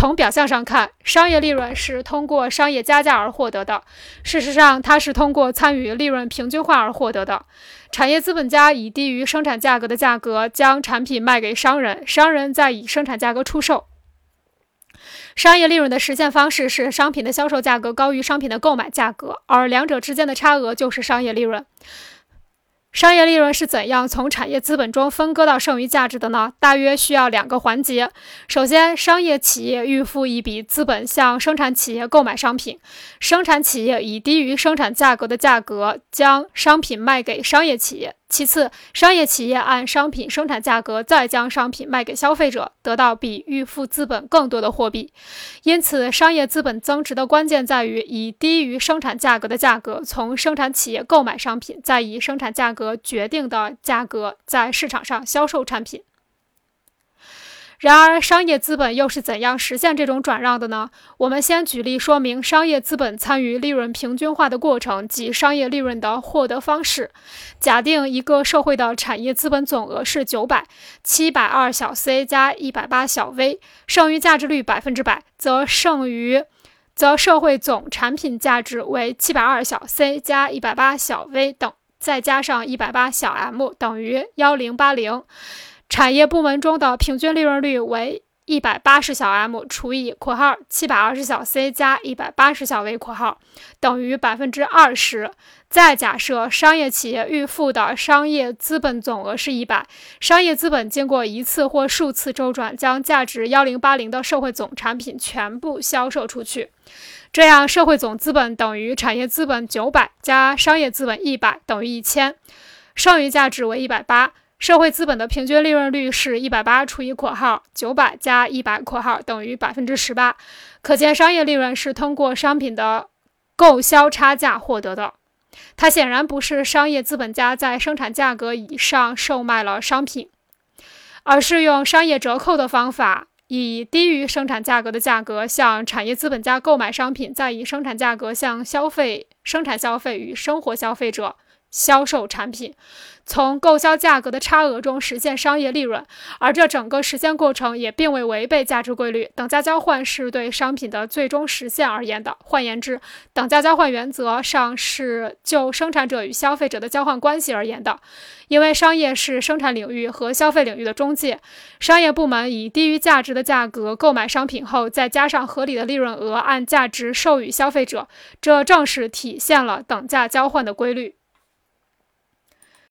从表象上看，商业利润是通过商业加价而获得的。事实上，它是通过参与利润平均化而获得的。产业资本家以低于生产价格的价格将产品卖给商人，商人再以生产价格出售。商业利润的实现方式是商品的销售价格高于商品的购买价格，而两者之间的差额就是商业利润。商业利润是怎样从产业资本中分割到剩余价值的呢？大约需要两个环节。首先，商业企业预付一笔资本向生产企业购买商品，生产企业以低于生产价格的价格将商品卖给商业企业。其次，商业企业按商品生产价格再将商品卖给消费者，得到比预付资本更多的货币。因此，商业资本增值的关键在于以低于生产价格的价格从生产企业购买商品，再以生产价格决定的价格在市场上销售产品。然而，商业资本又是怎样实现这种转让的呢？我们先举例说明商业资本参与利润平均化的过程及商业利润的获得方式。假定一个社会的产业资本总额是九百七百二小 c 加一百八小 v，剩余价值率百分之百，则剩余则社会总产品价值为七百二小 c 加一百八小 v 等，再加上一百八小 m 等于幺零八零。产业部门中的平均利润率为一百八十小 m 除以括号七百二十小 c 加一百八十小 v 括号等于百分之二十。再假设商业企业预付的商业资本总额是一百，商业资本经过一次或数次周转，将价值幺零八零的社会总产品全部销售出去，这样社会总资本等于产业资本九百加商业资本一百等于一千，剩余价值为一百八。社会资本的平均利润率是一百八除以括号九百加一百括号等于百分之十八，可见商业利润是通过商品的购销差价获得的。它显然不是商业资本家在生产价格以上售卖了商品，而是用商业折扣的方法，以低于生产价格的价格向产业资本家购买商品，再以生产价格向消费、生产消费与生活消费者。销售产品，从购销价格的差额中实现商业利润，而这整个实现过程也并未违背价值规律。等价交换是对商品的最终实现而言的。换言之，等价交换原则上是就生产者与消费者的交换关系而言的。因为商业是生产领域和消费领域的中介，商业部门以低于价值的价格购买商品后，再加上合理的利润额，按价值授予消费者，这正是体现了等价交换的规律。